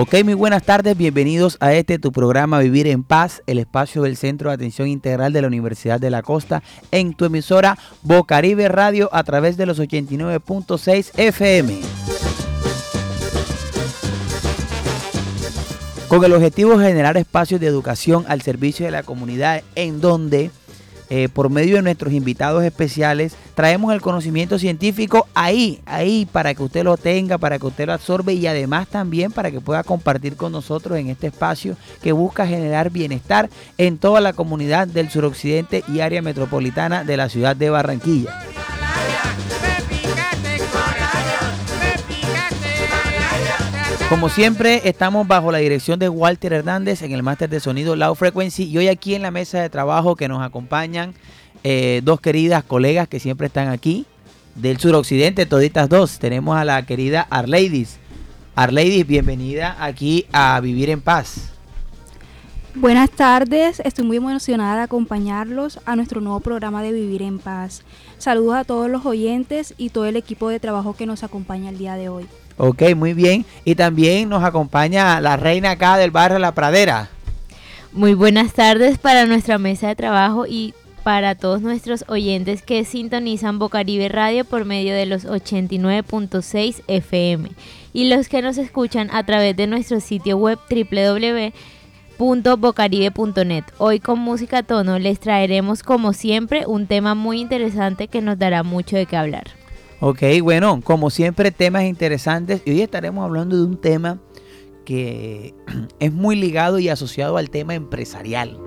Ok, muy buenas tardes, bienvenidos a este tu programa Vivir en Paz, el espacio del Centro de Atención Integral de la Universidad de la Costa, en tu emisora Bocaribe Radio a través de los 89.6 FM. Con el objetivo de generar espacios de educación al servicio de la comunidad en donde eh, por medio de nuestros invitados especiales, traemos el conocimiento científico ahí, ahí, para que usted lo tenga, para que usted lo absorbe y además también para que pueda compartir con nosotros en este espacio que busca generar bienestar en toda la comunidad del suroccidente y área metropolitana de la ciudad de Barranquilla. Como siempre, estamos bajo la dirección de Walter Hernández en el máster de sonido Low Frequency y hoy aquí en la mesa de trabajo que nos acompañan eh, dos queridas colegas que siempre están aquí del suroccidente, toditas dos. Tenemos a la querida Arleidis. Arleidis, bienvenida aquí a Vivir en Paz. Buenas tardes, estoy muy emocionada de acompañarlos a nuestro nuevo programa de Vivir en Paz. Saludos a todos los oyentes y todo el equipo de trabajo que nos acompaña el día de hoy. Ok, muy bien. Y también nos acompaña la reina acá del barrio La Pradera. Muy buenas tardes para nuestra mesa de trabajo y para todos nuestros oyentes que sintonizan Bocaribe Radio por medio de los 89.6 FM y los que nos escuchan a través de nuestro sitio web www.bocaribe.net. Hoy con música tono les traeremos como siempre un tema muy interesante que nos dará mucho de qué hablar. Ok, bueno, como siempre, temas interesantes. Y hoy estaremos hablando de un tema que es muy ligado y asociado al tema empresarial.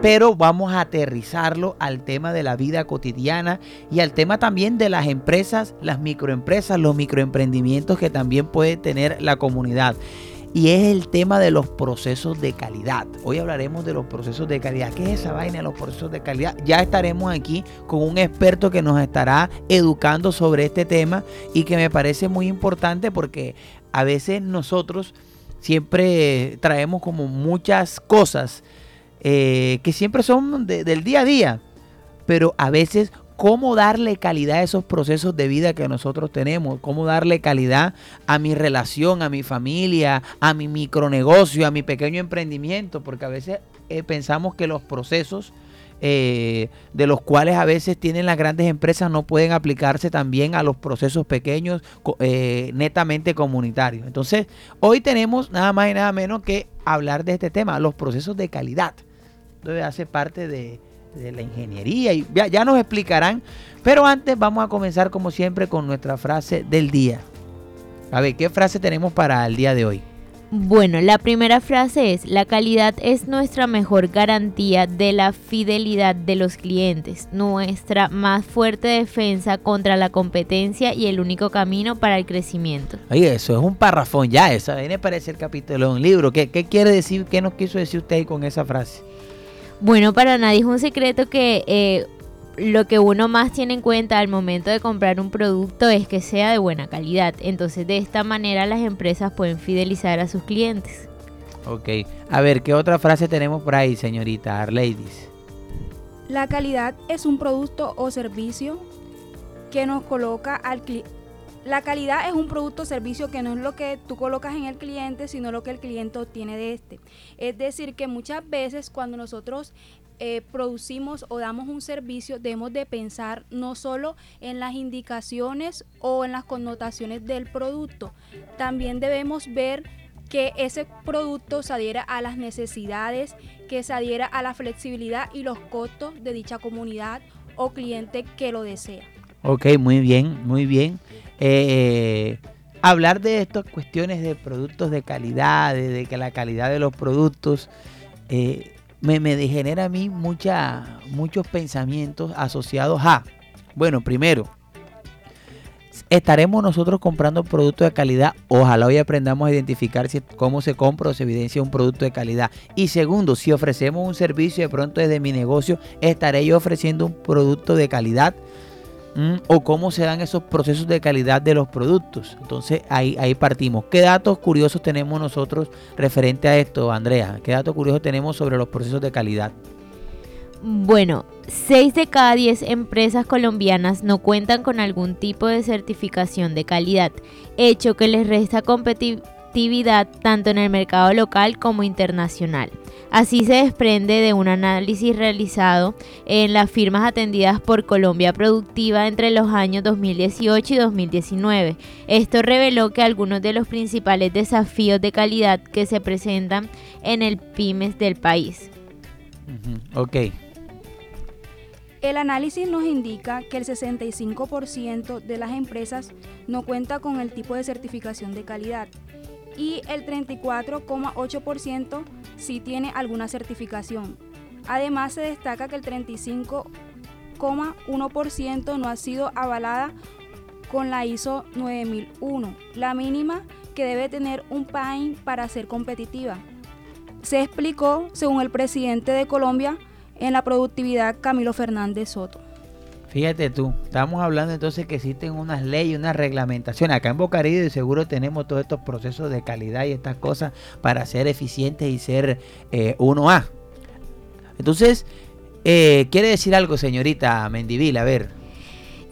Pero vamos a aterrizarlo al tema de la vida cotidiana y al tema también de las empresas, las microempresas, los microemprendimientos que también puede tener la comunidad y es el tema de los procesos de calidad. Hoy hablaremos de los procesos de calidad. ¿Qué es esa vaina de los procesos de calidad? Ya estaremos aquí con un experto que nos estará educando sobre este tema y que me parece muy importante porque a veces nosotros siempre traemos como muchas cosas eh, que siempre son del día a día, pero a veces cómo darle calidad a esos procesos de vida que nosotros tenemos, cómo darle calidad a mi relación, a mi familia, a mi micronegocio, a mi pequeño emprendimiento, porque a veces eh, pensamos que los procesos eh, de los cuales a veces tienen las grandes empresas no pueden aplicarse también a los procesos pequeños eh, netamente comunitarios. Entonces, hoy tenemos nada más y nada menos que hablar de este tema, los procesos de calidad. Entonces, hace parte de, de la ingeniería y ya, nos explicarán. Pero antes vamos a comenzar como siempre con nuestra frase del día. A ver, ¿qué frase tenemos para el día de hoy? Bueno, la primera frase es, la calidad es nuestra mejor garantía de la fidelidad de los clientes, nuestra más fuerte defensa contra la competencia y el único camino para el crecimiento. Oye, eso es un parrafón ya, eso viene parece el capítulo de un libro. ¿Qué, ¿Qué, quiere decir, qué nos quiso decir usted con esa frase? Bueno, para nadie es un secreto que eh, lo que uno más tiene en cuenta al momento de comprar un producto es que sea de buena calidad. Entonces de esta manera las empresas pueden fidelizar a sus clientes. Ok, a ver, ¿qué otra frase tenemos por ahí, señorita Arleidis? La calidad es un producto o servicio que nos coloca al cliente la calidad es un producto o servicio que no es lo que tú colocas en el cliente, sino lo que el cliente obtiene de este. Es decir, que muchas veces cuando nosotros eh, producimos o damos un servicio, debemos de pensar no solo en las indicaciones o en las connotaciones del producto, también debemos ver que ese producto se adhiera a las necesidades, que se adhiera a la flexibilidad y los costos de dicha comunidad o cliente que lo desea. Ok, muy bien, muy bien. Eh, hablar de estas cuestiones de productos de calidad, de, que la calidad de los productos, eh, me, me genera a mí mucha, muchos pensamientos asociados a, bueno, primero, estaremos nosotros comprando productos de calidad. Ojalá hoy aprendamos a identificar cómo se compra o se evidencia un producto de calidad. Y segundo, si ofrecemos un servicio de pronto desde mi negocio, estaré yo ofreciendo un producto de calidad o cómo se dan esos procesos de calidad de los productos. Entonces ahí, ahí partimos. ¿Qué datos curiosos tenemos nosotros referente a esto, Andrea? ¿Qué datos curiosos tenemos sobre los procesos de calidad? Bueno, 6 de cada 10 empresas colombianas no cuentan con algún tipo de certificación de calidad, hecho que les resta competitividad tanto en el mercado local como internacional. Así se desprende de un análisis realizado en las firmas atendidas por Colombia Productiva entre los años 2018 y 2019. Esto reveló que algunos de los principales desafíos de calidad que se presentan en el pymes del país. Ok. El análisis nos indica que el 65% de las empresas no cuenta con el tipo de certificación de calidad y el 34,8% sí tiene alguna certificación. Además se destaca que el 35,1% no ha sido avalada con la ISO 9001, la mínima que debe tener un PAIN para ser competitiva. Se explicó, según el presidente de Colombia, en la productividad Camilo Fernández Soto. Fíjate tú, estamos hablando entonces que existen unas leyes, unas reglamentaciones. Acá en Bocaribe de seguro tenemos todos estos procesos de calidad y estas cosas para ser eficientes y ser eh, 1A. Entonces, eh, ¿quiere decir algo, señorita Mendivil? A ver.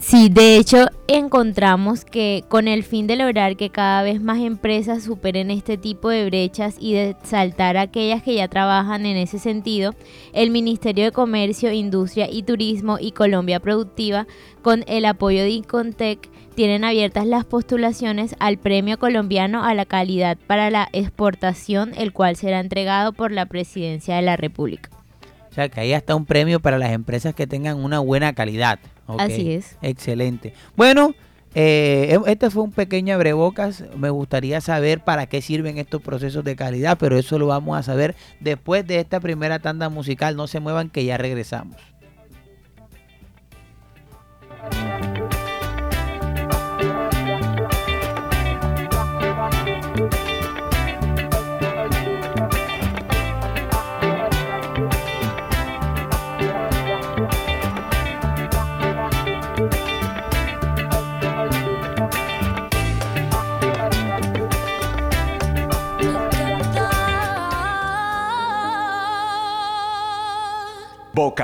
Sí, de hecho encontramos que con el fin de lograr que cada vez más empresas superen este tipo de brechas y de saltar a aquellas que ya trabajan en ese sentido, el Ministerio de Comercio, Industria y Turismo y Colombia Productiva, con el apoyo de Incontec, tienen abiertas las postulaciones al Premio Colombiano a la Calidad para la Exportación, el cual será entregado por la Presidencia de la República. O sea, que ahí está un premio para las empresas que tengan una buena calidad. Así es. Excelente. Bueno, eh, este fue un pequeño abrebocas. Me gustaría saber para qué sirven estos procesos de calidad, pero eso lo vamos a saber después de esta primera tanda musical. No se muevan que ya regresamos.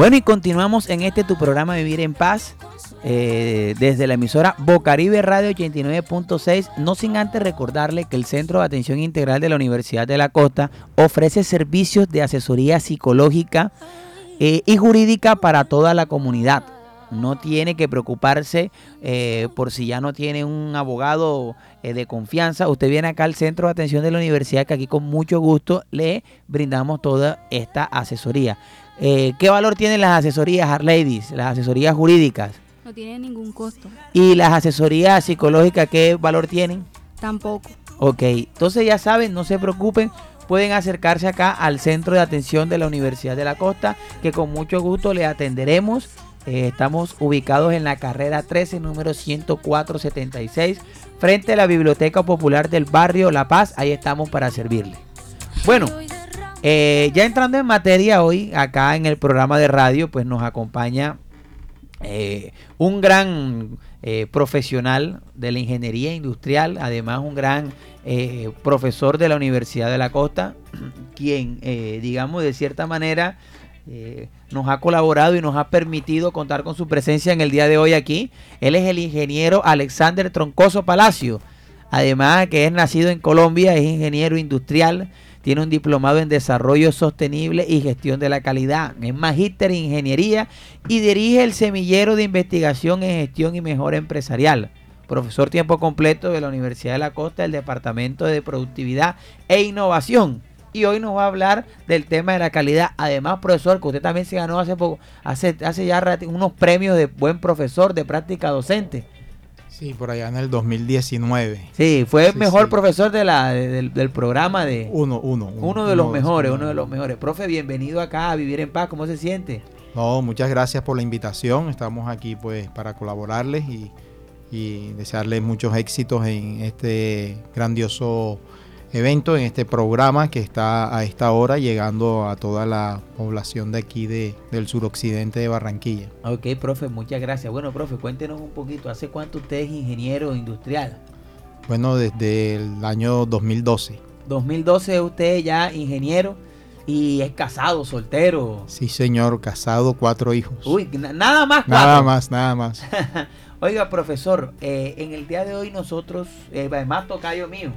Bueno, y continuamos en este tu programa Vivir en Paz. eh, desde la emisora Bocaribe Radio 89.6, no sin antes recordarle que el Centro de Atención Integral de la Universidad de la Costa ofrece servicios de asesoría psicológica eh, y jurídica para toda la comunidad. No tiene que preocuparse eh, por si ya no tiene un abogado de confianza. Usted viene acá al Centro de Atención de la Universidad que aquí con mucho gusto le brindamos toda esta asesoría. Eh, ¿Qué valor tienen las asesorías, ladies? Las asesorías jurídicas. No tiene ningún costo. ¿Y las asesorías psicológicas qué valor tienen? Tampoco. Ok, entonces ya saben, no se preocupen, pueden acercarse acá al centro de atención de la Universidad de la Costa, que con mucho gusto le atenderemos. Eh, estamos ubicados en la carrera 13, número 10476, frente a la Biblioteca Popular del Barrio La Paz. Ahí estamos para servirle. Bueno, eh, ya entrando en materia hoy, acá en el programa de radio, pues nos acompaña eh, un gran eh, profesional de la ingeniería industrial, además un gran profesor de la Universidad de la Costa, quien, digamos, de cierta manera nos ha colaborado y nos ha permitido contar con su presencia en el día de hoy aquí. Él es el ingeniero Alexander Troncoso Palacio. Además que es nacido en Colombia, es ingeniero industrial, tiene un diplomado en desarrollo sostenible y gestión de la calidad. Es magíster en ingeniería y dirige el semillero de investigación en gestión y mejora empresarial. Profesor tiempo completo de la Universidad de la Costa del Departamento de Productividad e Innovación. Y hoy nos va a hablar del tema de la calidad. Además, profesor, que usted también se ganó hace poco, hace, hace ya unos premios de buen profesor de práctica docente. Sí, por allá en el 2019. Sí, fue el Sí, mejor sí. profesor de la, de- del, del programa de Uno, uno. uno de los mejores, uno de los mejores. Profe, bienvenido acá a Vivir en Paz. ¿Cómo se siente? No, muchas gracias por la invitación. Estamos aquí pues para colaborarles y, y desearles muchos éxitos en este grandioso evento, en este programa que está a esta hora llegando a toda la población de aquí de, del suroccidente de Barranquilla. Ok, profe, muchas gracias. Bueno, profe, cuéntenos un poquito. ¿Hace cuánto usted es ingeniero industrial? Bueno, desde el año 2012. 2012 es usted ya ingeniero y es casado, soltero. Sí, señor, casado, cuatro hijos. Uy, na- nada más. nada más, nada más. Oiga, profesor, eh, en el día de hoy nosotros, eh, además tocayo mío,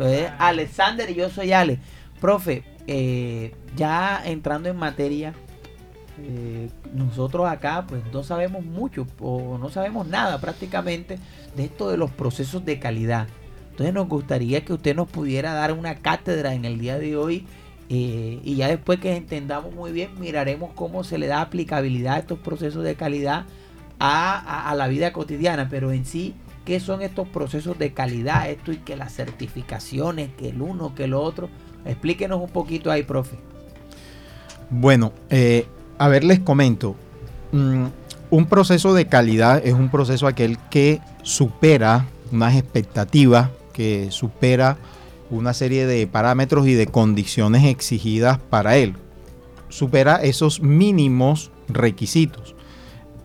eh, Alexander y yo soy Ale. Profe, eh, ya entrando en materia, eh, nosotros acá pues no sabemos mucho o no sabemos nada prácticamente de esto de los procesos de calidad. Entonces nos gustaría que usted nos pudiera dar una cátedra en el día de hoy y ya después que entendamos muy bien miraremos cómo se le da aplicabilidad a estos procesos de calidad a la vida cotidiana, pero en sí, ¿qué son estos procesos de calidad? Esto y que las certificaciones, que el uno, que el otro. Explíquenos un poquito ahí, profe. Bueno, eh, a ver, les comento. Mm, un proceso de calidad es un proceso aquel que supera unas expectativas, que supera una serie de parámetros y de condiciones exigidas para él. Supera esos mínimos requisitos.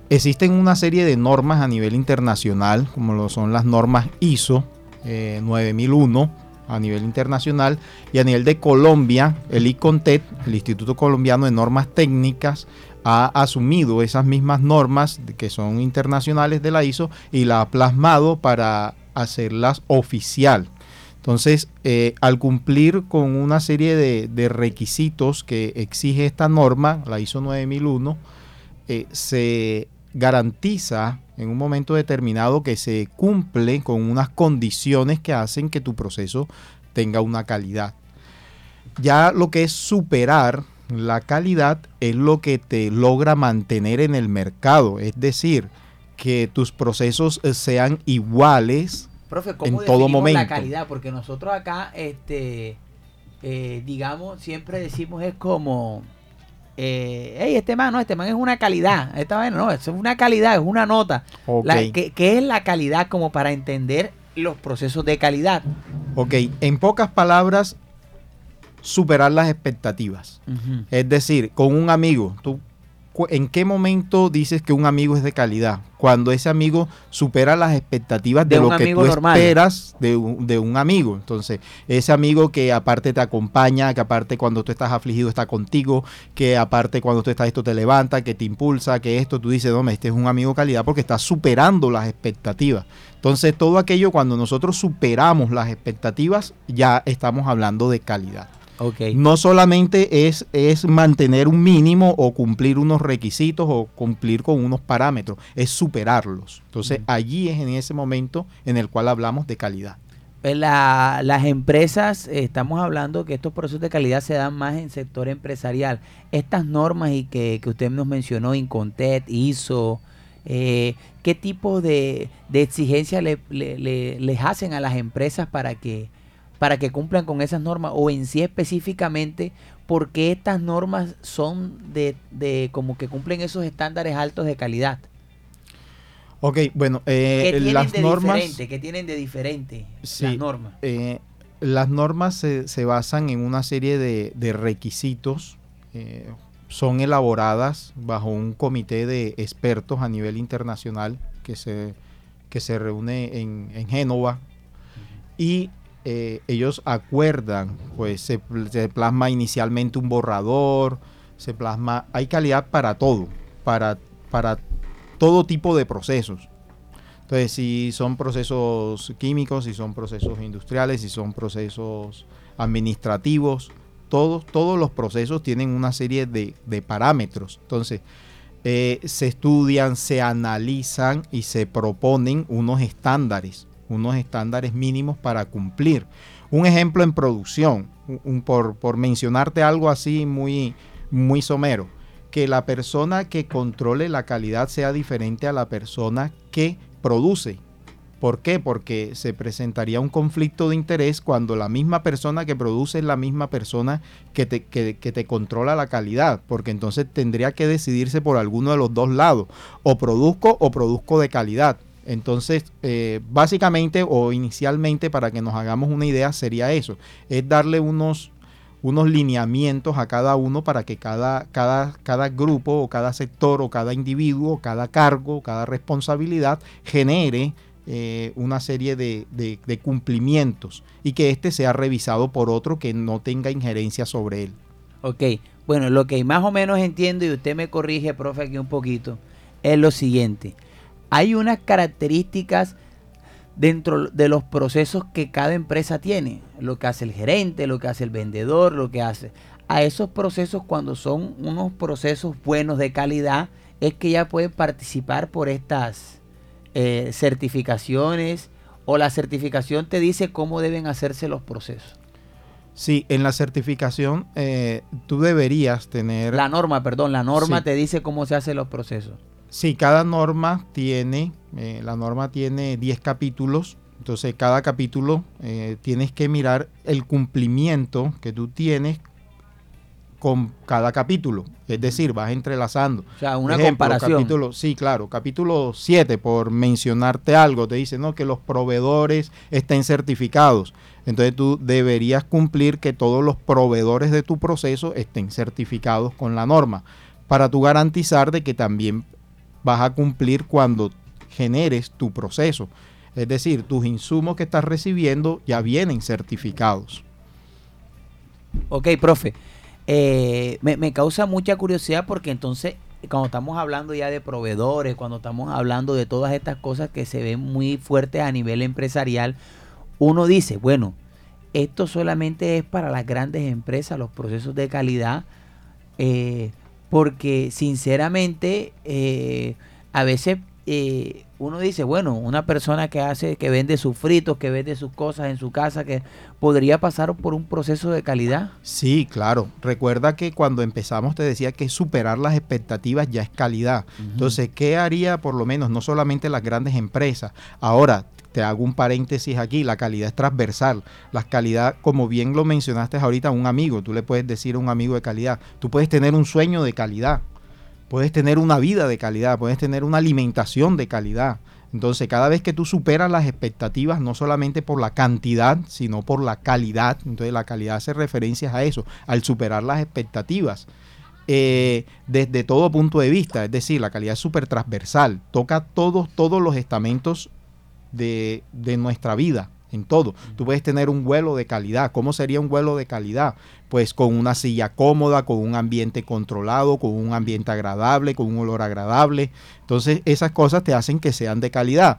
Existen una serie de normas a nivel internacional, como lo son las normas ISO eh, 9001 a nivel internacional y a nivel de Colombia, el ICONTET, el Instituto Colombiano de Normas Técnicas, ha asumido esas mismas normas que son internacionales de la ISO y la ha plasmado para hacerlas oficial. Entonces, eh, al cumplir con una serie de, de requisitos que exige esta norma, la ISO 9001, eh, se garantiza en un momento determinado que se cumple con unas condiciones que hacen que tu proceso tenga una calidad. Ya lo que es superar la calidad es lo que te logra mantener en el mercado, es decir, que tus procesos eh, sean iguales Profe, ¿cómo en todo momento. la calidad? Porque nosotros acá, este, eh, digamos, siempre decimos es como, eh, hey, este man, no, este man es una calidad. Esta vaina, no, es una calidad, es una nota. Ok. La- ¿qué, qué es la calidad como para entender los procesos de calidad? Ok, en pocas palabras, superar las expectativas. Es decir, con un amigo, tú, ¿en qué momento dices que un amigo es de calidad? Cuando ese amigo supera las expectativas de, lo que tú normal. esperas de un, de un amigo. Entonces, ese amigo que aparte te acompaña, que aparte cuando tú estás afligido está contigo, que aparte cuando tú estás esto te levanta, que te impulsa, que esto tú dices, no, este es un amigo de calidad porque está superando las expectativas. Entonces, todo aquello cuando nosotros superamos las expectativas, ya estamos hablando de calidad. Ok. No solamente es, es mantener un mínimo o cumplir unos requisitos o cumplir con unos parámetros, es superarlos. Entonces allí es en ese momento en el cual hablamos de calidad. Pues la- las empresas, estamos hablando que estos procesos de calidad se dan más en sector empresarial. Estas normas y que, que usted nos mencionó, Incontet, ISO, eh, ¿qué tipo de, de exigencias le- le- le- les hacen a las empresas para que, para que cumplan con esas normas? O en sí específicamente, ¿por qué estas normas son de, de como que cumplen esos estándares altos de calidad? Ok, bueno, eh, ¿Qué tienen las de normas... diferente? ¿Qué tienen de diferente Sí. las normas? eh, las normas se, se basan en una serie de, de requisitos, eh, son elaboradas bajo un comité de expertos a nivel internacional que se, que se reúne en, en Génova y eh, ellos acuerdan, pues se, pl- se plasma inicialmente un borrador, se plasma, hay calidad para todo, para, para todo tipo de procesos. Entonces, si son procesos químicos, si son procesos industriales, si son procesos administrativos, todos, todos los procesos tienen una serie de, de parámetros. Entonces, eh, se estudian, se analizan y se proponen unos estándares, unos estándares mínimos para cumplir. Un ejemplo en producción, por, por mencionarte algo así muy, muy somero, que la persona que controle la calidad sea diferente a la persona que produce. ¿Por qué? Porque se presentaría un conflicto de interés cuando la misma persona que produce es la misma persona que te, que, que te controla la calidad, porque entonces tendría que decidirse por alguno de los dos lados, o produzco o produzco de calidad. Entonces, eh, básicamente o inicialmente, para que nos hagamos una idea, sería eso, es darle unos, unos lineamientos a cada uno para que cada, cada, cada grupo o cada sector o cada individuo, cada cargo, cada responsabilidad genere eh, una serie de, de- de cumplimientos y que éste sea revisado por otro que no tenga injerencia sobre él. Ok, bueno, lo que más o menos entiendo, y usted me corrige, profe, aquí un poquito, es lo siguiente. Hay unas características dentro de los procesos que cada empresa tiene. Lo que hace el gerente, lo que hace el vendedor, lo que hace. A esos procesos, cuando son unos procesos buenos de calidad, es que ya pueden participar por estas eh, certificaciones o la certificación te dice cómo deben hacerse los procesos. Sí, en la certificación eh, tú deberías tener... La norma, perdón, la norma Sí. te dice cómo se hacen los procesos. Sí, cada norma tiene, eh, la norma tiene 10 capítulos, entonces cada capítulo eh, tienes que mirar el cumplimiento que tú tienes con cada capítulo, es decir, vas entrelazando. O sea, una Ejemplo, comparación. Capítulo, sí, claro, capítulo 7, por mencionarte algo, te dice, no, que los proveedores estén certificados. Entonces tú deberías cumplir que todos los proveedores de tu proceso estén certificados con la norma, para tú garantizar de que también vas a cumplir cuando generes tu proceso. Es decir, tus insumos que estás recibiendo ya vienen certificados. Ok, profe. Eh, me, causa mucha curiosidad porque entonces, cuando estamos hablando ya de proveedores, cuando estamos hablando de todas estas cosas que se ven muy fuertes a nivel empresarial, uno dice, bueno, esto solamente es para las grandes empresas, los procesos de calidad, eh, porque sinceramente eh, a veces eh, uno dice, bueno, una persona que hace, que vende sus fritos, que vende sus cosas en su casa, que podría pasar por un proceso de calidad. Sí, claro. Recuerda que cuando empezamos te decía que superar las expectativas ya es calidad. Entonces, ¿qué haría por lo menos no solamente las grandes empresas? Ahora, te hago un paréntesis aquí, la calidad es transversal. La calidad, como bien lo mencionaste ahorita, un amigo, tú le puedes decir a un amigo de calidad, tú puedes tener un sueño de calidad, puedes tener una vida de calidad, puedes tener una alimentación de calidad. Entonces, cada vez que tú superas las expectativas, no solamente por la cantidad, sino por la calidad, entonces la calidad hace referencias a eso, al superar las expectativas. eh, desde todo punto de vista, es decir, la calidad es súper transversal, toca todos, todos los estamentos de, de nuestra vida, en todo. Tú puedes tener un vuelo de calidad. ¿Cómo sería un vuelo de calidad? Pues con una silla cómoda, con un ambiente controlado, con un ambiente agradable, con un olor agradable. Entonces esas cosas te hacen que sean de calidad.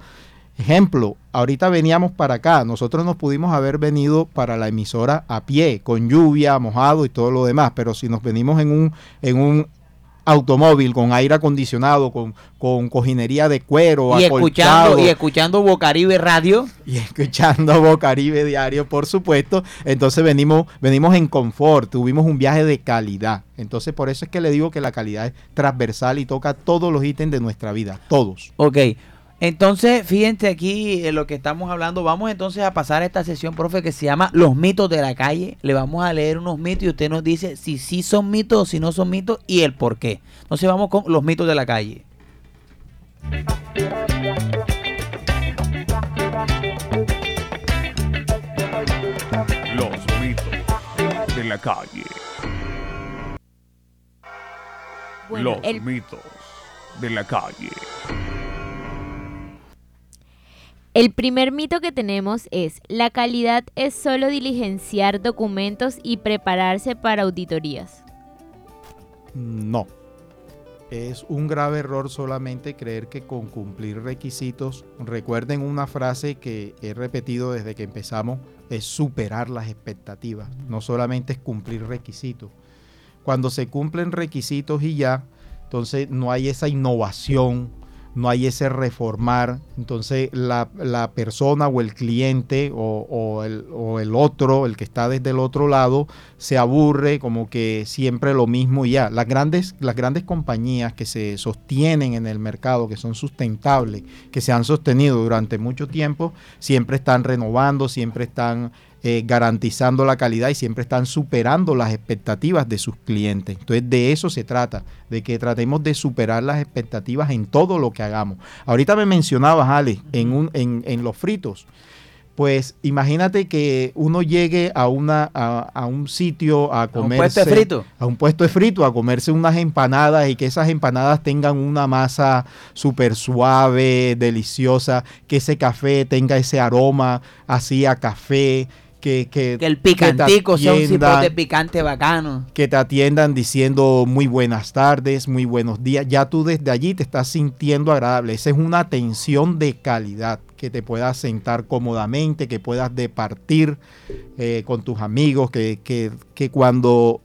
Ejemplo, ahorita veníamos para acá, nosotros nos pudimos haber venido para la emisora a pie, con lluvia, mojado y todo lo demás, pero si nos venimos en un, en un automóvil con aire acondicionado, con, con cojinería de cuero, Y escuchando, y escuchando Bocaribe Radio. y escuchando Bocaribe Diario, por supuesto. Entonces venimos, venimos en confort, tuvimos un viaje de calidad. Entonces por eso es que le digo que la calidad es transversal y toca todos los ítems de nuestra vida, todos. Ok. Entonces, fíjense aquí en lo que estamos hablando. Vamos entonces a pasar a esta sesión, profe, que se llama Los mitos de la calle. Le vamos a leer unos mitos y usted nos dice si sí son mitos o si no son mitos y el por qué. Entonces vamos con los mitos de la calle. Los mitos de la calle. Bueno, Los el, mitos de la calle. El primer mito que tenemos es, la calidad es solo diligenciar documentos y prepararse para auditorías. No. Es un grave error solamente creer que con cumplir requisitos, recuerden una frase que he repetido desde que empezamos, es superar las expectativas, no solamente es cumplir requisitos. Cuando se cumplen requisitos y ya, entonces no hay esa innovación, no hay ese reformar, entonces la, la persona o el cliente o, el, o el otro, el que está desde el otro lado, se aburre como que siempre lo mismo y ya. Las grandes, las grandes compañías que se sostienen en el mercado, que son sustentables, que se han sostenido durante mucho tiempo, siempre están renovando, siempre están eh, garantizando la calidad y siempre están superando las expectativas de sus clientes. Entonces de eso se trata, de que tratemos de superar las expectativas en todo lo que hagamos. Ahorita me mencionabas, Ale, en, un, en, en los fritos. Pues imagínate que uno llegue a, una, a, a un sitio a ¿A un comer puesto de frito? a un puesto de frito, a comerse unas empanadas y que esas empanadas tengan una masa súper suave, deliciosa, que ese café tenga ese aroma así a café, que, que, Que el picantico sea un cipote picante bacano. que te atiendan diciendo muy buenas tardes, muy buenos días. Ya tú desde allí te estás sintiendo agradable. Esa es una atención de calidad, que te puedas sentar cómodamente, que puedas departir eh, con tus amigos, que, que- que cuando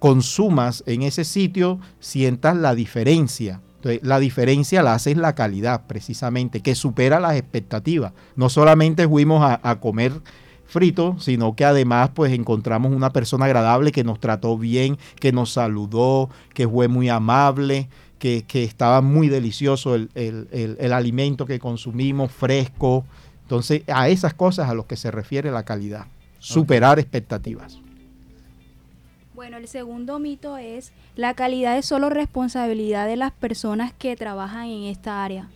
consumas en ese sitio sientas la diferencia. Entonces, la diferencia la hace la calidad, precisamente, que supera las expectativas. No solamente fuimos a, a comer frito, sino que además pues encontramos una persona agradable que nos trató bien, que nos saludó, que fue muy amable, que, que estaba muy delicioso el, el- el- alimento que consumimos, fresco. Entonces, a esas cosas a los que se refiere la calidad, superar expectativas. Bueno, el segundo mito es la calidad es solo responsabilidad de las personas que trabajan en esta área.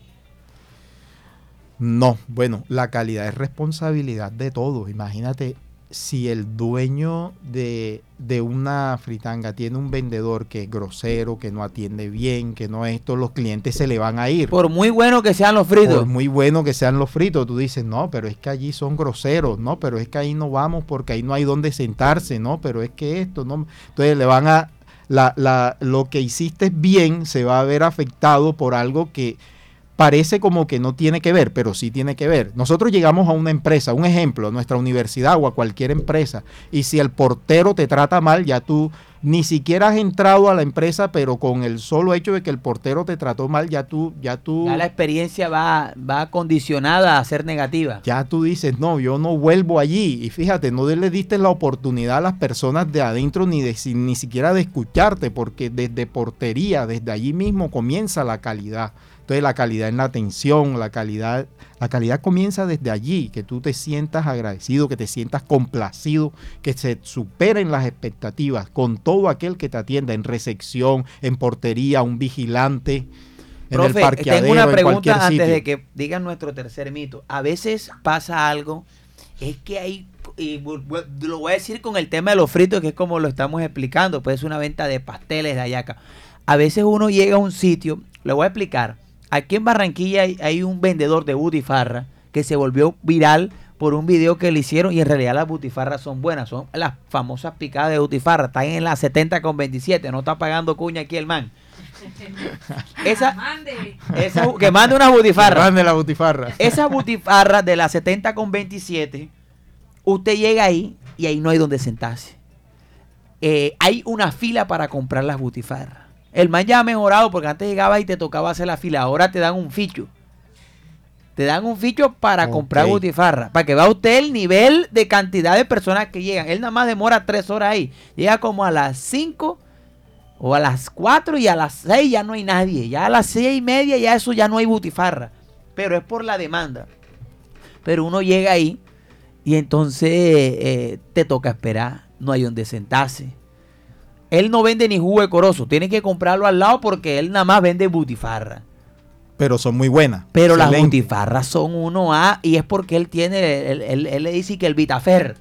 No, bueno, la calidad es responsabilidad de todos. Imagínate si el dueño de, de una fritanga tiene un vendedor que es grosero, que no atiende bien, que no esto, los clientes se le van a ir. Por muy bueno que sean los fritos. Por muy bueno que sean los fritos, tú dices, no, pero es que allí son groseros, no, pero es que ahí no vamos porque ahí no hay donde sentarse, no, pero es que esto, no. Entonces le van a, la, la, lo que hiciste bien se va a ver afectado por algo que parece como que no tiene que ver, pero sí tiene que ver. Nosotros llegamos a una empresa, un ejemplo, a nuestra universidad o a cualquier empresa, y si el portero te trata mal, ya tú ni siquiera has entrado a la empresa, pero con el solo hecho de que el portero te trató mal, ya tú, ya tú, Ya la experiencia va, va condicionada a ser negativa. ya tú dices, no, yo no vuelvo allí. Y fíjate, no le diste la oportunidad a las personas de adentro ni, de, ni siquiera de escucharte, porque desde portería, desde allí mismo comienza la calidad. Entonces la calidad en la atención, la calidad, la calidad comienza desde allí, que tú te sientas agradecido, que te sientas complacido, que se superen las expectativas con todo aquel que te atienda en recepción, en portería, un vigilante, en Profe, el parqueadero, tengo una en pregunta antes sitio. de que digan nuestro tercer mito. A veces pasa algo, es que hay, y lo voy a decir con el tema de los fritos, que es como lo estamos explicando, pues es una venta de pasteles de ayaca. A veces uno llega a un sitio, le voy a explicar. Aquí en Barranquilla hay, hay un vendedor de butifarra que se volvió viral por un video que le hicieron y en realidad las butifarras son buenas, son las famosas picadas de butifarra, están en las 70 con 27, no está pagando cuña aquí el man. Esa, esa, que mande una butifarra. Grande la butifarra. Esa butifarra de las 70 con 27, usted llega ahí y ahí no hay donde sentarse. Eh, hay una fila para comprar las butifarras. El man ya ha mejorado porque antes llegaba y te tocaba hacer la fila. Ahora te dan un ficho. Te dan un ficho para comprar butifarra. Para que vea usted el nivel de cantidad de personas que llegan. Él nada más demora tres horas ahí. Llega como a las 5 o a las 4 y a las 6 ya no hay nadie. Ya a las 6 y media ya eso ya no hay butifarra. Pero es por la demanda. Pero uno llega ahí y entonces eh, te toca esperar. No hay donde sentarse. Él no vende ni jugo de corozo. Tiene que comprarlo al lado porque él nada más vende butifarra. Pero son muy buenas. Pero las butifarras son 1A y es porque él tiene, él, él- él le dice que el Vitafer.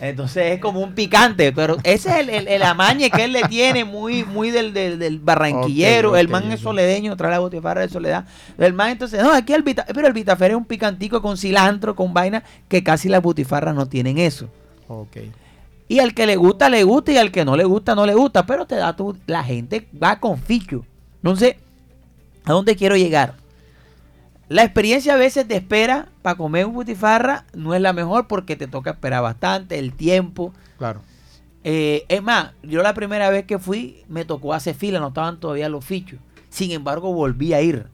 Entonces es como un picante, pero ese es el, el- el amañe que él le tiene muy, muy del, del, del barranquillero. El man es soledeño, trae la butifarra de soledad. El man entonces, no, aquí el Vita, pero el Vitafer es un picantico con cilantro, con vaina, que casi las butifarras no tienen eso. Ok. Y al que le gusta, le gusta, y al que no le gusta, no le gusta. Pero te da tu, la gente va con ficho. Entonces, ¿a dónde quiero llegar? La experiencia a veces te espera para comer un butifarra, no es la mejor porque te toca esperar bastante, el tiempo. Claro. Eh, es más, yo la primera vez que fui me tocó hacer fila, no estaban todavía los fichos. Sin embargo, volví a ir.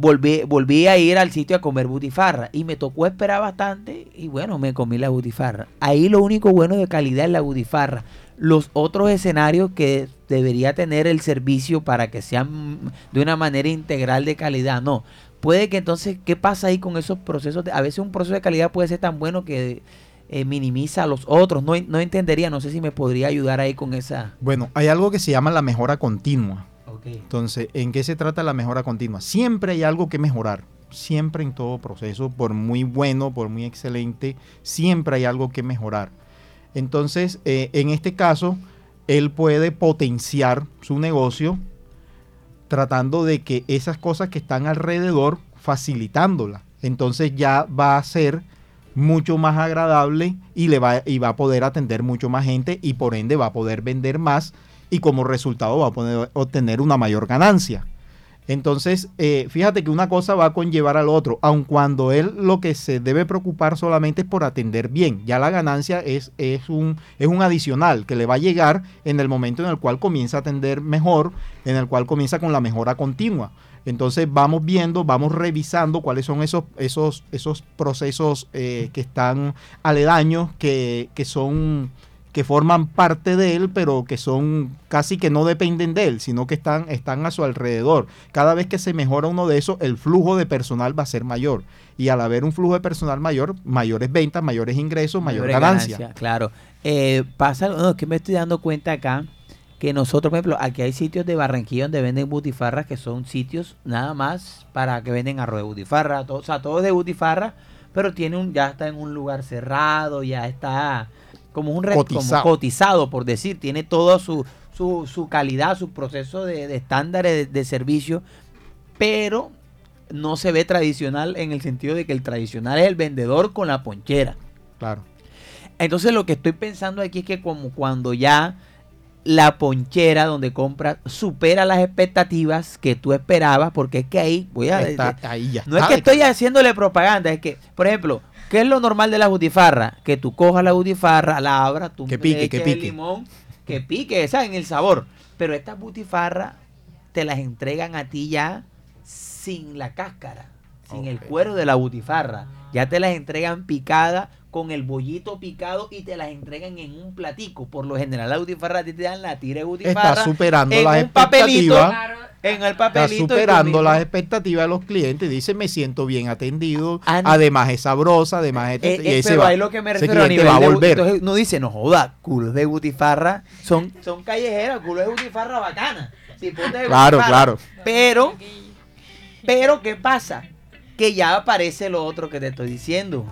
Volví, volví a ir al sitio a comer butifarra y me tocó esperar bastante y bueno, me comí la butifarra. Ahí lo único bueno de calidad es la butifarra. Los otros escenarios que debería tener el servicio para que sean de una manera integral de calidad, no. Puede que entonces, ¿qué pasa ahí con esos procesos? de- a veces un proceso de calidad puede ser tan bueno que eh, minimiza a los otros. No, no entendería, no sé si me podría ayudar ahí con esa. Bueno, hay algo que se llama la mejora continua. Entonces, ¿en qué se trata la mejora continua? Siempre hay algo que mejorar. Siempre en todo proceso, por muy bueno, por muy excelente, siempre hay algo que mejorar. Entonces, eh, en este caso, él puede potenciar su negocio tratando de que esas cosas que están alrededor, facilitándolas. Entonces ya va a ser mucho más agradable y, le va, y va a poder atender mucho más gente y por ende va a poder vender más y como resultado va a poder obtener una mayor ganancia. Entonces, eh, fíjate que una cosa va a conllevar al otro, aun cuando él lo que se debe preocupar solamente es por atender bien. Ya la ganancia es, es, un, es un adicional que le va a llegar en el momento en el cual comienza a atender mejor, en el cual comienza con la mejora continua. Entonces vamos viendo, vamos revisando cuáles son esos, esos, esos procesos eh, que están aledaños, que, que son que forman parte de él, pero que son casi que no dependen de él, sino que están, están a su alrededor. Cada vez que se mejora uno de esos, el flujo de personal va a ser mayor. Y al haber un flujo de personal mayor, mayores ventas, mayores ingresos, mayor ganancia. claro. Eh, pasa, no, es que me estoy dando cuenta acá que nosotros, por ejemplo, aquí hay sitios de Barranquilla donde venden butifarras que son sitios nada más para que venden arroz de butifarra, todo, o sea, todo es de butifarra, pero tiene un, ya está en un lugar cerrado, ya está como un re- como Cotizado. cotizado, por decir, tiene toda su, su, su calidad, su proceso de, de estándares de, de servicio, pero no se ve tradicional en el sentido de que el tradicional es el vendedor con la ponchera. Claro. Entonces lo que estoy pensando aquí es que como cuando ya la ponchera donde compras supera las expectativas que tú esperabas, porque es que ahí voy a Está ahí ya no es que estoy haciéndole propaganda, es que, por ejemplo, ¿qué es lo normal de la butifarra? Que tú cojas la butifarra, la abras, tú Que le pique, que eches el pique. limón, que pique, ¿sabes? En el sabor. Pero estas butifarras te las entregan a ti ya sin la cáscara, sin el cuero de la butifarra. Ya te las entregan picadas con el bollito picado y te las entregan en un platico. Por lo general, la butifarra a ti te dan la tira de butifarra Está superando en las un papelito expectativas. en el Está papelito. tú superando las expectativas de los clientes. Dice, me siento bien atendido. Ah, no. Además es sabrosa, además es... Eh, y eh, ese pero va- ahí lo que me ese refiero a nivel va a de volver. Entonces no dice, no joda, culos de butifarra son, son callejeras, culos de butifarra bacana. Cipote de Claro, butifarra. claro. Pero, pero, ¿qué pasa? Que ya aparece lo otro que te estoy diciendo.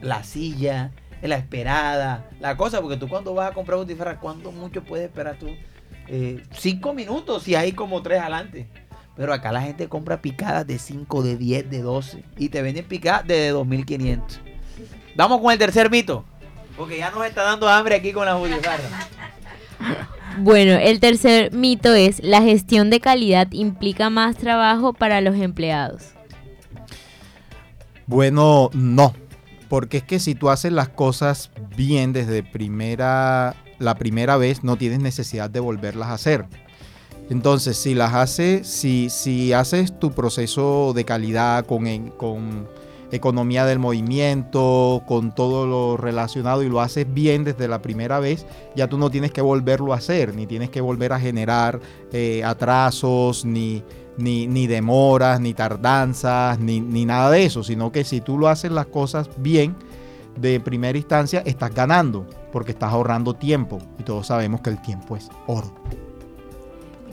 La silla, la esperada, la cosa, porque tú cuando vas a comprar butifarra, ¿cuánto mucho puedes esperar tú? Eh, cinco minutos, si hay como tres adelante. Pero acá la gente compra picadas de 5, de 10, de 12. Y te venden picadas de 2500. Vamos con el tercer mito. Porque ya nos está dando hambre aquí con las butifarras. Bueno, el tercer mito es la gestión de calidad implica más trabajo para los empleados. Bueno, no. Porque es que si tú haces las cosas bien desde primera, la primera vez, no tienes necesidad de volverlas a hacer. Entonces, si las haces, si, si haces tu proceso de calidad con, con economía del movimiento, con todo lo relacionado y lo haces bien desde la primera vez, ya tú no tienes que volverlo a hacer, ni tienes que volver a generar eh, atrasos, ni, ni, ni demoras, ni tardanzas, ni, ni nada de eso, sino que si tú lo haces las cosas bien de primera instancia, estás ganando, porque estás ahorrando tiempo, y todos sabemos que el tiempo es oro.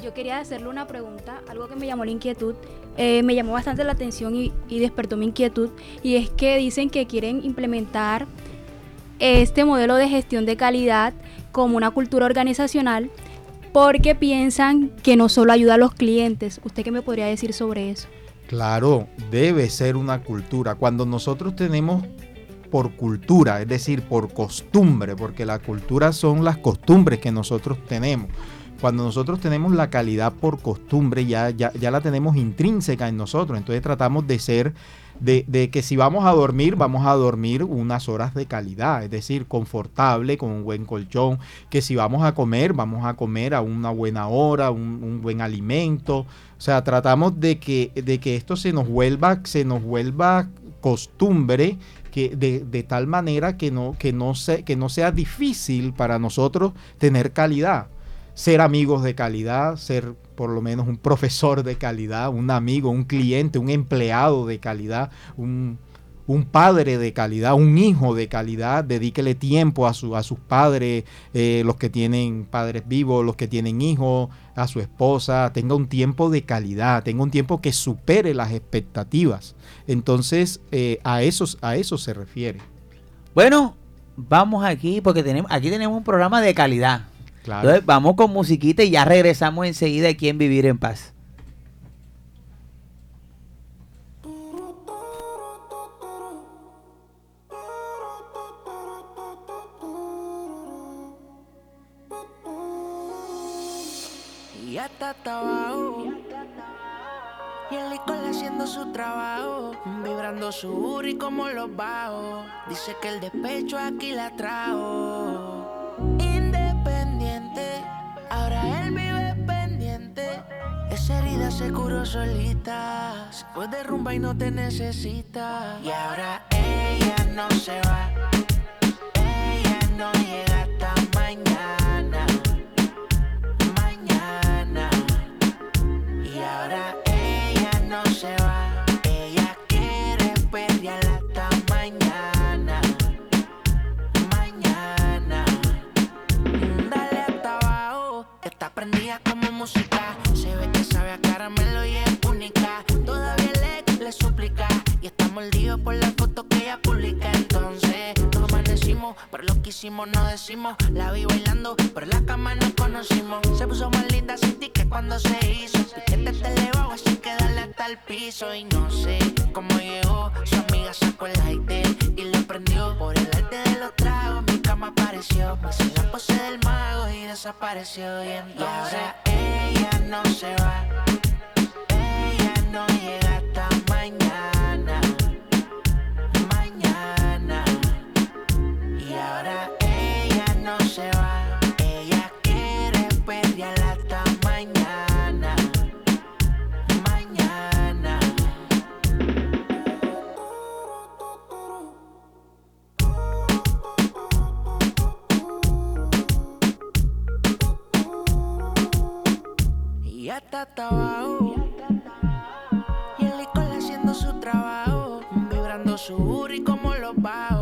Yo quería hacerle una pregunta, algo que me llamó la inquietud, eh, me llamó bastante la atención y, y despertó mi inquietud, y es que dicen que quieren implementar este modelo de gestión de calidad como una cultura organizacional porque piensan que no solo ayuda a los clientes. ¿Usted qué me podría decir sobre eso? Claro, debe ser una cultura. Cuando nosotros tenemos por cultura, es decir, por costumbre, porque la cultura son las costumbres que nosotros tenemos. Cuando nosotros tenemos la calidad por costumbre, ya, ya, ya la tenemos intrínseca en nosotros. Entonces tratamos de ser, de, que si vamos a dormir, vamos a dormir unas horas de calidad, es decir, confortable, con un buen colchón. Que si vamos a comer, vamos a comer a una buena hora, un, un buen alimento. O sea, tratamos de que, de que esto se nos vuelva, se nos vuelva costumbre que de, de tal manera que no, que, no se, que no sea difícil para nosotros tener calidad. Ser amigos de calidad, ser por lo menos un profesor de calidad, un amigo, un cliente, un empleado de calidad, un, un padre de calidad, un hijo de calidad, dedíquele tiempo a, su, a sus padres, eh, los que tienen padres vivos, los que tienen hijos, a su esposa, tenga un tiempo de calidad, tenga un tiempo que supere las expectativas. Entonces, eh, a, eso, a eso se refiere. Bueno, vamos aquí porque tenemos aquí tenemos un programa de calidad. Claro. Entonces, vamos con musiquita y ya regresamos enseguida aquí en Vivir en Paz. Y ya está hasta abajo. Y el licor haciendo su trabajo. Vibrando su y como los bajos. Dice que el despecho aquí la trajo. Se curó solita. Se fue de rumba y no te necesita. Y ahora ella no se va. Ella no llega La vi bailando, pero la cama nos conocimos. Se puso más linda sin ti que cuando se hizo. Piquete te elevado, así que dale hasta el piso. Y no sé cómo llegó. Su amiga sacó el lighter y le prendió. Por el arte de los tragos, mi cama apareció. Me hice la pose del mago y desapareció. Y entonces ella no se va. Ella no llega Y el licor haciendo su trabajo, vibrando su burri como los bajos.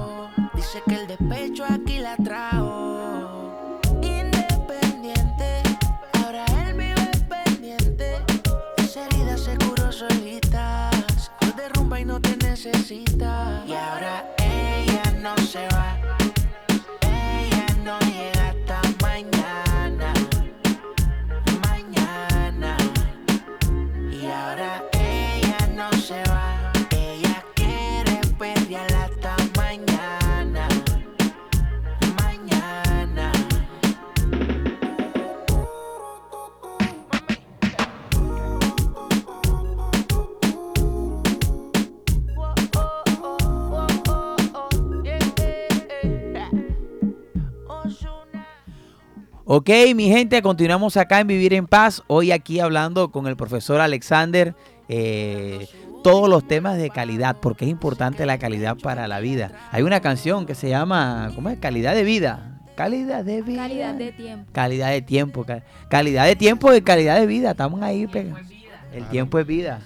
Ok, mi gente, continuamos acá en Vivir en Paz. Hoy aquí hablando con el profesor Alexander. eh, todos los temas de calidad, porque es importante la calidad para la vida. Hay una canción que se llama, ¿cómo es? Calidad de vida. Calidad de vida. Calidad de tiempo. Calidad de tiempo. ca- Calidad de tiempo y calidad de vida. Estamos ahí pegados. El tiempo es vida.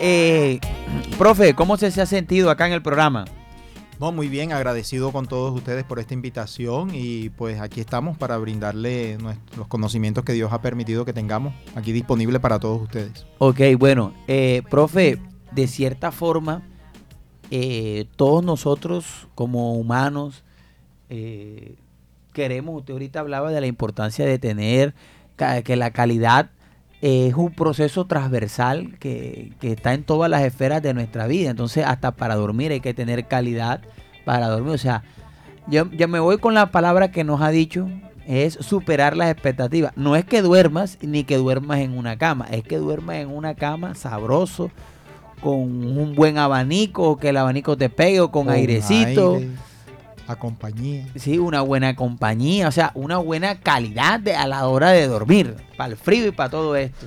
Eh, profe, ¿cómo se, se ha sentido acá en el programa? No, muy bien, agradecido con todos ustedes por esta invitación y pues aquí estamos para brindarle nuestros, los conocimientos que Dios ha permitido que tengamos aquí disponible para todos ustedes. Ok, bueno, eh, profe, de cierta forma, eh, todos nosotros como humanos eh, queremos, usted ahorita hablaba de la importancia de tener que la calidad es un proceso transversal que, que está en todas las esferas de nuestra vida. Entonces, hasta para dormir hay que tener calidad para dormir. O sea, yo, yo me voy con la palabra que nos ha dicho, es superar las expectativas. No es que duermas ni que duermas en una cama, es que duermas en una cama sabroso, con un buen abanico, que el abanico te pegue o con, airecito. aire, la compañía. Sí, una buena compañía, o sea, una buena calidad de- a la hora de dormir, para el frío y para todo esto.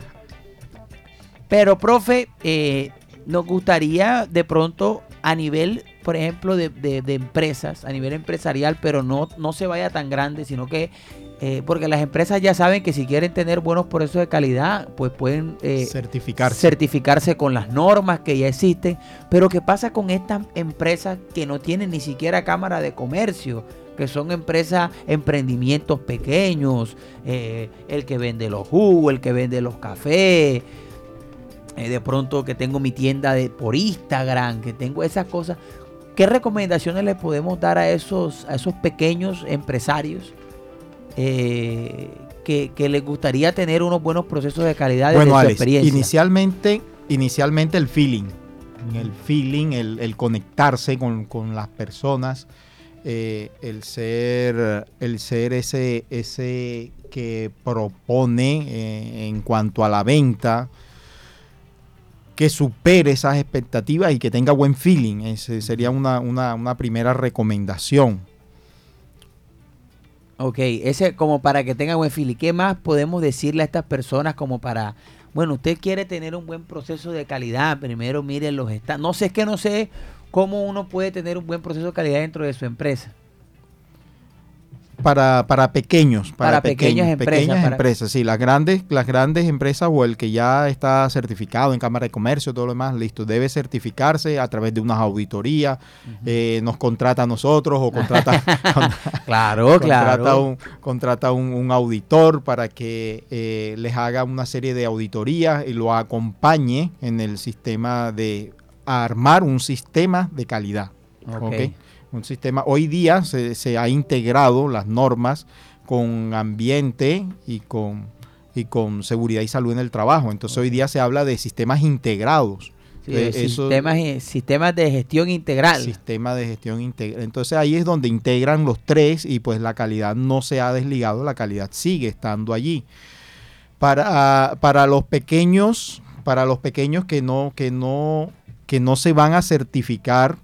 Pero, profe, eh, nos gustaría de pronto a nivel, por ejemplo, de, de- de empresas, a nivel empresarial, pero no, no se vaya tan grande, sino que, eh, porque las empresas ya saben que si quieren tener buenos procesos de calidad, pues pueden eh, Certificarse. certificarse con las normas que ya existen. Pero ¿qué pasa con estas empresas que no tienen ni siquiera cámara de comercio? Que son empresas, emprendimientos pequeños, eh, el que vende los jugos, el que vende los cafés, eh, de pronto que tengo mi tienda de, por Instagram, que tengo esas cosas. ¿Qué recomendaciones le podemos dar a esos, a esos pequeños empresarios eh, que, que les gustaría tener unos buenos procesos de calidad desde Bueno, su Alex, experiencia? inicialmente, inicialmente el feeling, el feeling, el, el conectarse con, con las personas, eh, el ser, el ser ese, ese que propone eh, en cuanto a la venta, que supere esas expectativas y que tenga buen feeling. Ese sería una, una- una primera recomendación. Ok, ese como para que tenga buen feeling. ¿Qué más podemos decirle a estas personas como para, bueno, usted quiere tener un buen proceso de calidad, primero miren los estados. No sé, es que no sé cómo uno puede tener un buen proceso de calidad dentro de su empresa. Para, para pequeños, para, Para pequeñas pequeños, empresas, pequeñas para- empresas, sí, las grandes, las grandes empresas o el que ya está certificado en Cámara de Comercio, todo lo demás, listo, debe certificarse a través de unas auditorías, eh, nos contrata a nosotros o contrata, con- Claro, contrata, claro. un, contrata un, un auditor para que eh, les haga una serie de auditorías y lo acompañe en el sistema de armar un sistema de calidad. Ok. ¿ok? Un sistema, hoy día se, se ha integrado las normas con ambiente y con, y con seguridad y salud en el trabajo. Entonces hoy día se habla de sistemas integrados. Sí, Eh, de sistemas, sistemas de gestión integral. Sistema de gestión integral. Entonces ahí es donde integran los tres y pues la calidad no se ha desligado, la calidad sigue estando allí. Para, para los pequeños, para los pequeños que no, que no, que no se van a certificar,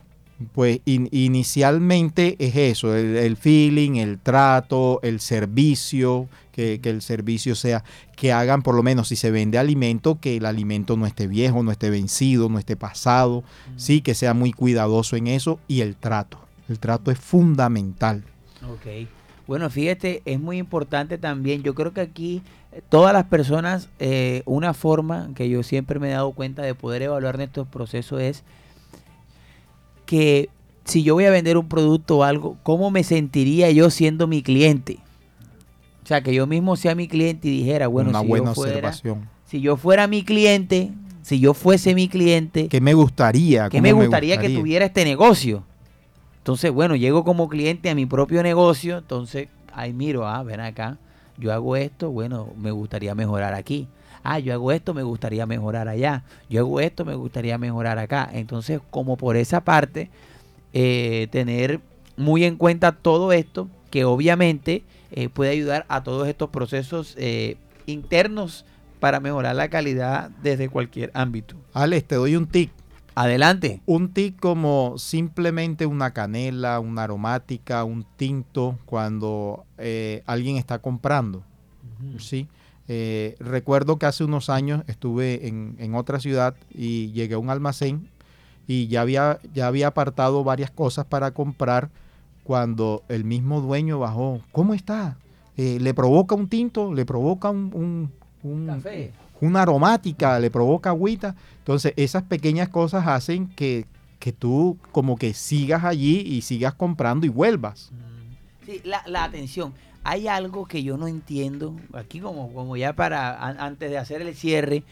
pues in- inicialmente es eso, el, el feeling, el trato, el servicio, que, que el servicio sea, que hagan por lo menos si se vende alimento, que el alimento no esté viejo, no esté vencido, no esté pasado, sí, que sea muy cuidadoso en eso y el trato. El trato es fundamental. Ok. Bueno, fíjate, es muy importante también. Yo creo que aquí eh, todas las personas, eh, una forma que yo siempre me he dado cuenta de poder evaluar nuestros procesos es que si yo voy a vender un producto o algo, ¿cómo me sentiría yo siendo mi cliente? O sea, que yo mismo sea mi cliente y dijera, bueno, Una si, buena yo fuera, observación. si yo fuera mi cliente, si yo fuese mi cliente, ¿Qué me gustaría? ¿Qué ¿Cómo me gustaría, que tuviera este negocio? Entonces, bueno, llego como cliente a mi propio negocio, entonces ahí miro, ah, ven acá, yo hago esto, bueno, me gustaría mejorar aquí. Ah, yo hago esto, me gustaría mejorar allá. Yo hago esto, me gustaría mejorar acá. Entonces, como por esa parte, eh, tener muy en cuenta todo esto, que obviamente eh, puede ayudar a todos estos procesos eh, internos para mejorar la calidad desde cualquier ámbito. Alex, te doy un tic. Adelante. Un tic como simplemente una canela, una aromática, un tinto cuando eh, alguien está comprando. ¿sí? Eh, recuerdo que hace unos años estuve en, en otra ciudad y llegué a un almacén y ya había, ya había apartado varias cosas para comprar cuando el mismo dueño bajó. ¿Cómo está? Eh, ¿Le provoca un tinto? ¿Le provoca un, un- un- Café. una aromática? ¿Le provoca agüita? Entonces esas pequeñas cosas hacen que, que tú como que sigas allí y sigas comprando y vuelvas. Sí, la, la atención. Hay algo que yo no entiendo, aquí como, como ya para, an- antes de hacer el cierre,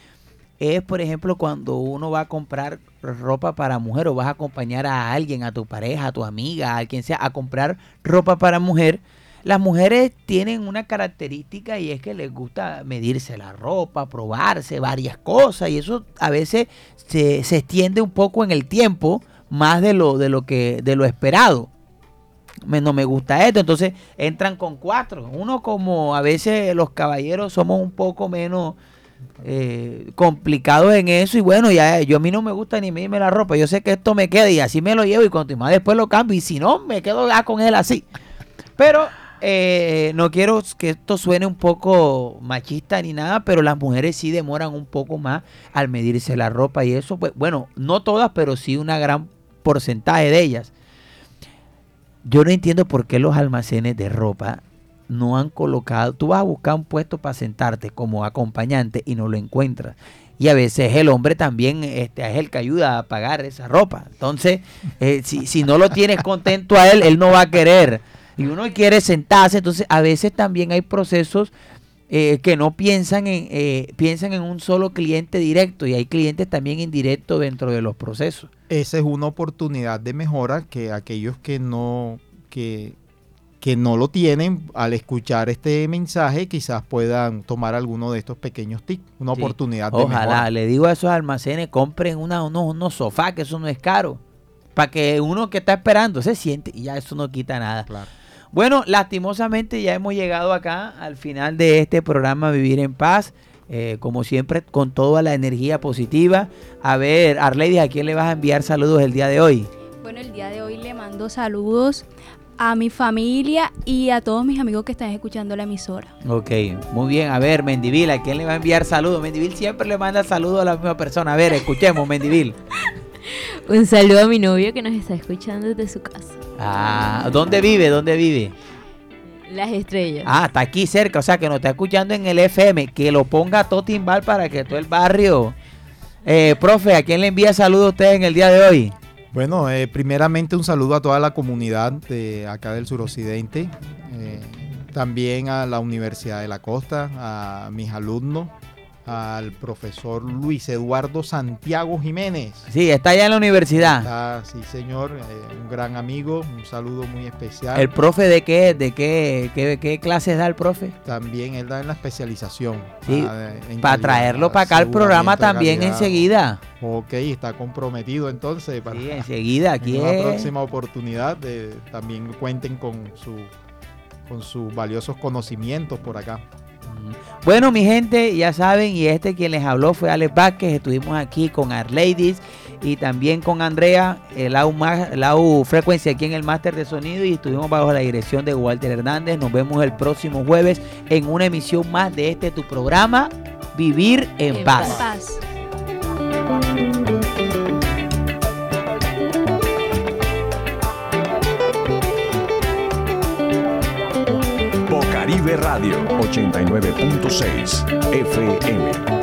es por ejemplo cuando uno va a comprar ropa para mujer o vas a acompañar a alguien, a tu pareja, a tu amiga, a quien sea, a comprar ropa para mujer. Las mujeres tienen una característica y es que les gusta medirse la ropa, probarse varias cosas y eso a veces se, se extiende un poco en el tiempo más de lo, de lo que de lo esperado me- no me gusta esto. Entonces entran con cuatro. Uno como a veces los caballeros somos un poco menos eh, complicados en eso. Y bueno, ya yo a mí no me gusta ni medirme la ropa. Yo sé que esto me queda y así me lo llevo y cuanto más después lo cambio. Y si no, me quedo ya con él así. Pero eh, no quiero que esto suene un poco machista ni nada, pero las mujeres sí demoran un poco más al medirse la ropa y eso, pues bueno, no todas, pero sí una gran porcentaje de ellas. Yo no entiendo por qué los almacenes de ropa no han colocado. Tú vas a buscar un puesto para sentarte como acompañante y no lo encuentras. Y a veces el hombre también este, es el que ayuda a pagar esa ropa. Entonces, eh, si, si no lo tienes contento a él, él no va a querer. Y uno quiere sentarse. Entonces, a veces también hay procesos eh, que no piensan en, eh, piensan en un solo cliente directo. Y hay clientes también indirectos dentro de los procesos. Esa es una oportunidad de mejora que aquellos que no, que, que no lo tienen, al escuchar este mensaje, quizás puedan tomar alguno de estos pequeños tips. Una Sí. oportunidad de Ojalá, mejora. le digo a esos almacenes, compren una, unos, unos sofás, que eso no es caro. Para que uno que está esperando se siente y ya eso no quita nada. Claro. Bueno, lastimosamente ya hemos llegado acá al final de este programa Vivir en Paz. Eh, como siempre, con toda la energía positiva. A ver, Arlady, ¿a quién le vas a enviar saludos el día de hoy? Bueno, el día de hoy le mando saludos a mi familia y a todos mis amigos que están escuchando la emisora. Ok, muy bien. A ver, Mendivil, ¿a quién le va a enviar saludos? Mendivil siempre le manda saludos a la misma persona. A ver, escuchemos, Mendivil. Un saludo a mi novio que nos está escuchando desde su casa. Ah, ¿dónde vive? ¿Dónde vive? Las estrellas. Ah, está aquí cerca, o sea que nos está escuchando en el FM. Que lo ponga todo timbal para que todo el barrio. Eh, profe, ¿a quién le envía saludos a usted en el día de hoy? Bueno, eh, primeramente un saludo a toda la comunidad de acá del suroccidente, eh, también a la Universidad de la Costa, a mis alumnos, al profesor Luis Eduardo Santiago Jiménez. Sí, está allá en la universidad. Está, sí, señor, eh, un gran amigo, un saludo muy especial. ¿El profe de qué, de qué, qué, qué clases da el profe? También él da en la especialización. Sí, ah, en Para calidad, traerlo para acá al programa también calidad. enseguida. Ok, está comprometido entonces para Sí, enseguida, aquí en una es. próxima oportunidad de- también cuenten con su con sus valiosos conocimientos por acá. Bueno, mi gente, ya saben, y este quien les habló fue Alex Vázquez. Estuvimos aquí con Arladies y también con Andrea, el AU, ma- el AU Frecuencia aquí en el Máster de Sonido. Y estuvimos bajo la dirección de Walter Hernández. Nos vemos el próximo jueves en una emisión más de este tu programa, Vivir en, En Paz. Paz. Radio 89.6 FM.